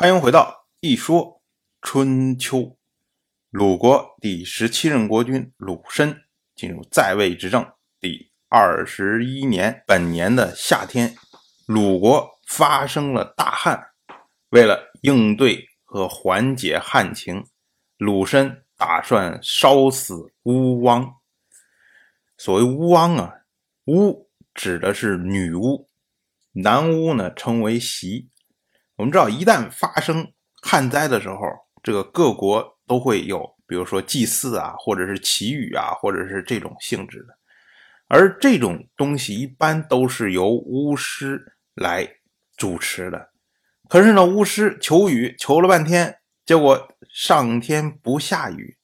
欢迎回到一说春秋。鲁国第十七任国君鲁申进入在位执政第二十一年，本年的夏天，鲁国发生了大旱。为了应对和缓解旱情，鲁申打算烧死巫汪。所谓巫汪啊，巫指的是女巫，男巫呢称为席。我们知道，一旦发生旱灾的时候，这个各国都会有，比如说祭祀啊，或者是祈雨啊，或者是这种性质的。而这种东西一般都是由巫师来主持的。可是呢，巫师求雨求了半天，结果上天不下雨，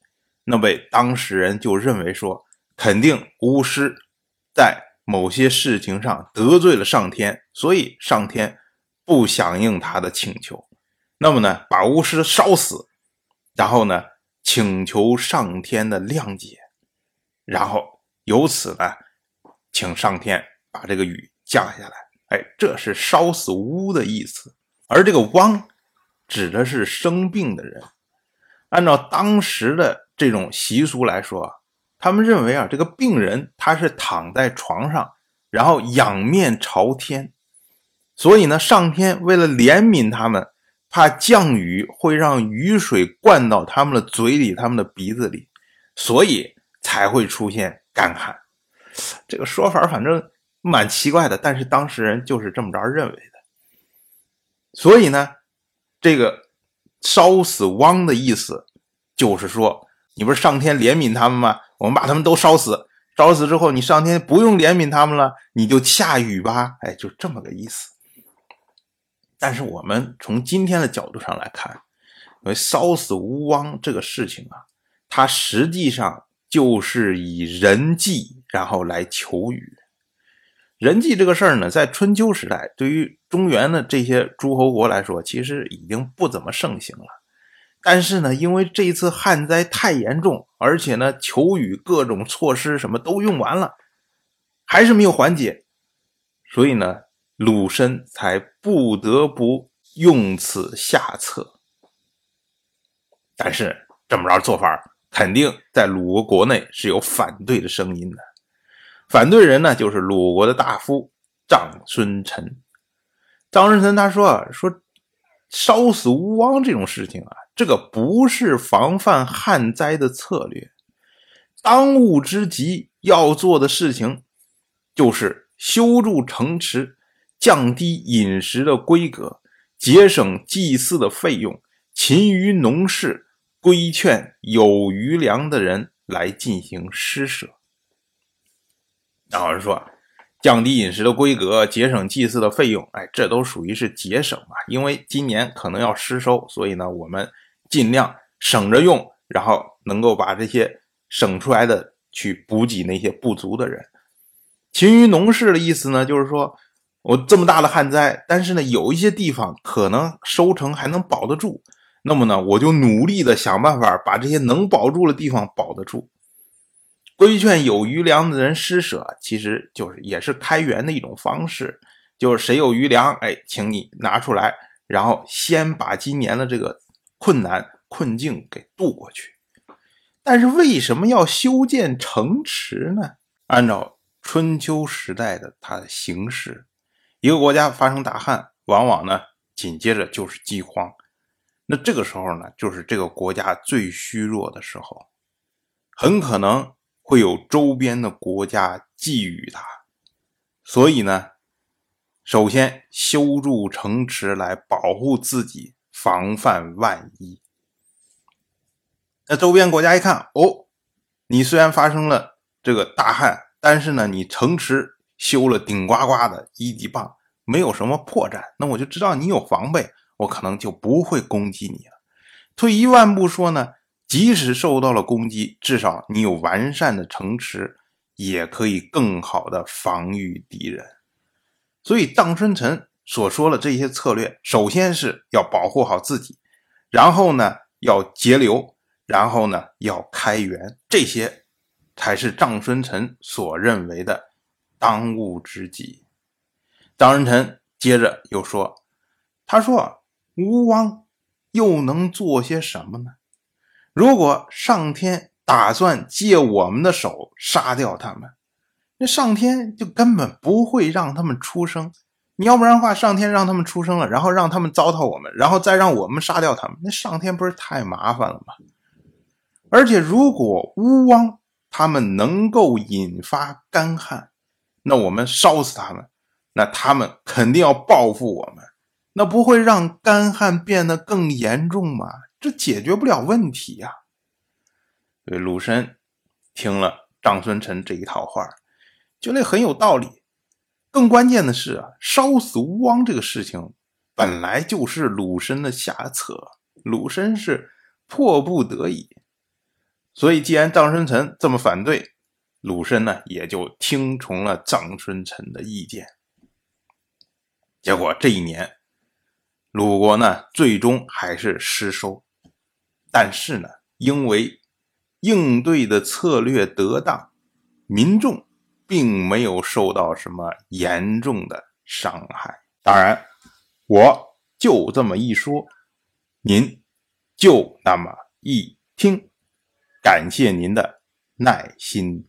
那被当事人就认为说，肯定巫师在某些事情上得罪了上天，所以上天。不响应他的请求，那么呢，把巫师烧死，然后呢，请求上天的谅解，然后由此呢，请上天把这个雨降下来。哎，这是烧死巫的意思。而这个汪，指的是生病的人。按照当时的这种习俗来说，他们认为啊，这个病人他是躺在床上，然后仰面朝天。所以呢，上天为了怜悯他们，怕降雨会让雨水灌到他们的嘴里、他们的鼻子里，所以才会出现干旱。这个说法反正蛮奇怪的，但是当事人就是这么着认为的。所以呢，这个烧死汪的意思，就是说，你不是上天怜悯他们吗？我们把他们都烧死，烧死之后，你上天不用怜悯他们了，你就下雨吧。哎，就这么个意思。但是我们从今天的角度上来看，因为烧死吴汪这个事情啊，它实际上就是以人祭然后来求雨。人祭这个事儿呢，在春秋时代，对于中原的这些诸侯国来说，其实已经不怎么盛行了。但是呢，因为这一次旱灾太严重，而且呢，求雨各种措施什么都用完了，还是没有缓解，所以呢。鲁申才不得不用此下策，但是这么着做法，肯定在鲁国国内是有反对的声音的。反对人呢，就是鲁国的大夫张孙臣。张孙臣他说啊，说烧死吴王这种事情啊，这个不是防范旱灾的策略，当务之急要做的事情就是修筑城池。降低饮食的规格，节省祭祀的费用，勤于农事，规劝有余粮的人来进行施舍。那老师说，降低饮食的规格，节省祭祀的费用，哎，这都属于是节省嘛？因为今年可能要失收，所以呢，我们尽量省着用，然后能够把这些省出来的去补给那些不足的人。勤于农事的意思呢，就是说。我这么大的旱灾，但是呢，有一些地方可能收成还能保得住，那么呢，我就努力的想办法把这些能保住的地方保得住。规劝有余粮的人施舍，其实就是也是开源的一种方式，就是谁有余粮，哎，请你拿出来，然后先把今年的这个困难困境给渡过去。但是为什么要修建城池呢？按照春秋时代的它的形式。一个国家发生大旱，往往呢紧接着就是饥荒。那这个时候呢，就是这个国家最虚弱的时候，很可能会有周边的国家觊觎它。所以呢，首先修筑城池来保护自己，防范万一。那周边国家一看，哦，你虽然发生了这个大旱，但是呢，你城池。修了顶呱呱的一级棒，没有什么破绽，那我就知道你有防备，我可能就不会攻击你了。退一万步说呢，即使受到了攻击，至少你有完善的城池，也可以更好的防御敌人。所以，荡春臣所说的这些策略，首先是要保护好自己，然后呢要节流，然后呢要开源，这些才是张春臣所认为的。当务之急，张仁臣接着又说：“他说，吴王又能做些什么呢？如果上天打算借我们的手杀掉他们，那上天就根本不会让他们出生。你要不然的话，上天让他们出生了，然后让他们糟蹋我们，然后再让我们杀掉他们，那上天不是太麻烦了吗？而且，如果吴王他们能够引发干旱，那我们烧死他们，那他们肯定要报复我们，那不会让干旱变得更严重吗？这解决不了问题呀。对鲁申听了张孙臣这一套话，觉得很有道理。更关键的是啊，烧死吴王这个事情本来就是鲁申的下策，鲁申是迫不得已。所以，既然张孙臣这么反对，鲁申呢也就听从了张春臣的意见。结果这一年，鲁国呢最终还是失收，但是呢，因为应对的策略得当，民众。并没有受到什么严重的伤害。当然，我就这么一说，您就那么一听。感谢您的耐心